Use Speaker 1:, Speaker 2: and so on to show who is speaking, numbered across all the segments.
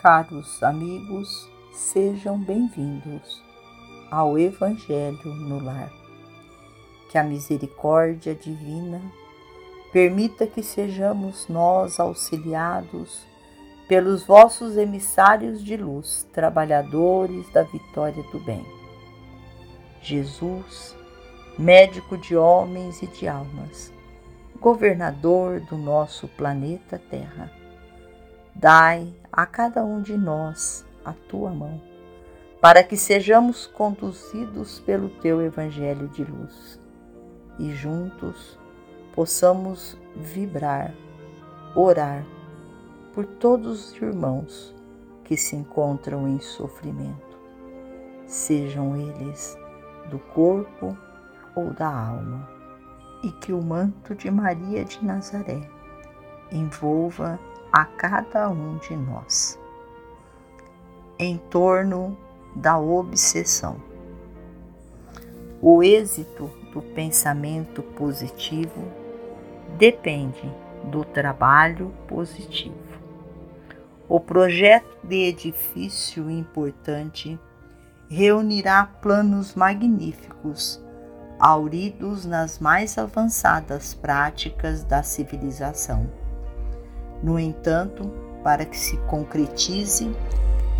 Speaker 1: Caros amigos, sejam bem-vindos ao Evangelho no Lar. Que a misericórdia divina permita que sejamos nós auxiliados pelos vossos emissários de luz, trabalhadores da vitória do bem. Jesus, médico de homens e de almas, governador do nosso planeta Terra, Dai a cada um de nós a tua mão, para que sejamos conduzidos pelo teu Evangelho de luz e juntos possamos vibrar, orar por todos os irmãos que se encontram em sofrimento, sejam eles do corpo ou da alma, e que o manto de Maria de Nazaré envolva a cada um de nós. Em torno da obsessão. O êxito do pensamento positivo depende do trabalho positivo. O projeto de edifício importante reunirá planos magníficos, auridos nas mais avançadas práticas da civilização no entanto, para que se concretize,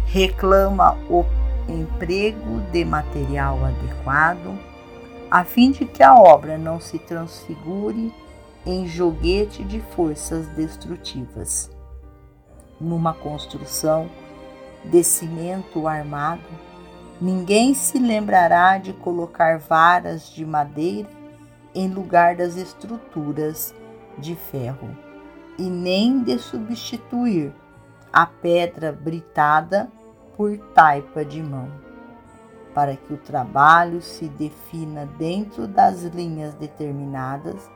Speaker 1: reclama o emprego de material adequado, a fim de que a obra não se transfigure em joguete de forças destrutivas. Numa construção de cimento armado, ninguém se lembrará de colocar varas de madeira em lugar das estruturas de ferro e nem de substituir a pedra britada por taipa de mão, para que o trabalho se defina dentro das linhas determinadas,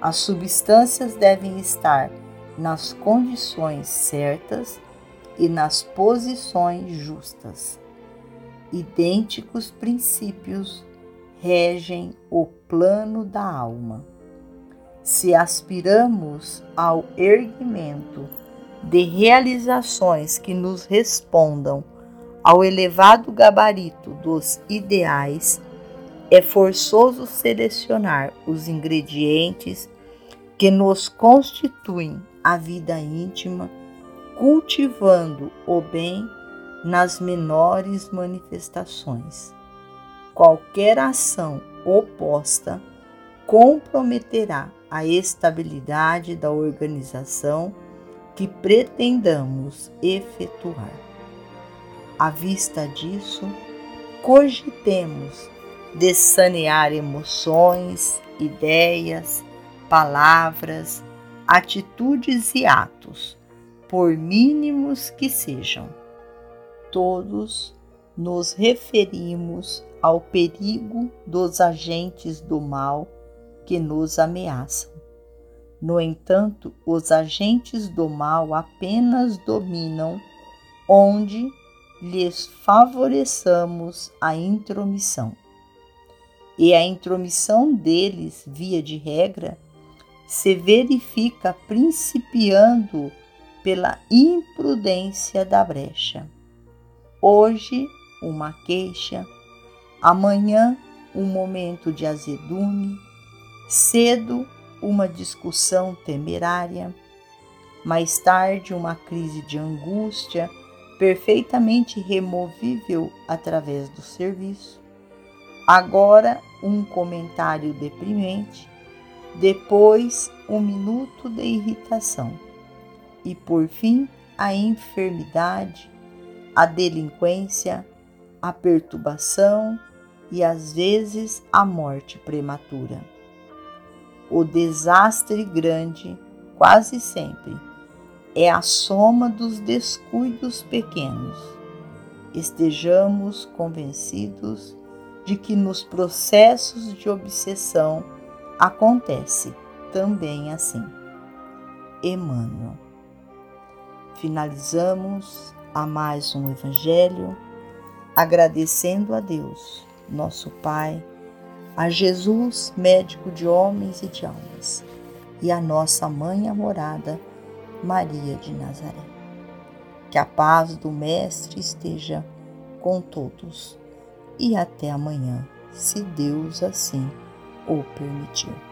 Speaker 1: as substâncias devem estar nas condições certas e nas posições justas. Idênticos princípios regem o plano da alma se aspiramos ao erguimento de realizações que nos respondam ao elevado gabarito dos ideais, é forçoso selecionar os ingredientes que nos constituem a vida íntima, cultivando o bem nas menores manifestações. Qualquer ação oposta comprometerá a estabilidade da organização que pretendamos efetuar. À vista disso, cogitemos de sanear emoções, ideias, palavras, atitudes e atos, por mínimos que sejam. Todos nos referimos ao perigo dos agentes do mal que nos ameaçam. No entanto, os agentes do mal apenas dominam onde lhes favoreçamos a intromissão. E a intromissão deles, via de regra, se verifica principiando pela imprudência da brecha. Hoje, uma queixa, amanhã, um momento de azedume, Cedo, uma discussão temerária, mais tarde, uma crise de angústia perfeitamente removível através do serviço. Agora, um comentário deprimente, depois, um minuto de irritação e, por fim, a enfermidade, a delinquência, a perturbação e, às vezes, a morte prematura. O desastre grande, quase sempre, é a soma dos descuidos pequenos. Estejamos convencidos de que nos processos de obsessão acontece também assim. Emmanuel. Finalizamos a mais um Evangelho agradecendo a Deus, nosso Pai a Jesus, médico de homens e de almas, e a nossa mãe amorada, Maria de Nazaré. Que a paz do Mestre esteja com todos. E até amanhã, se Deus assim o permitir.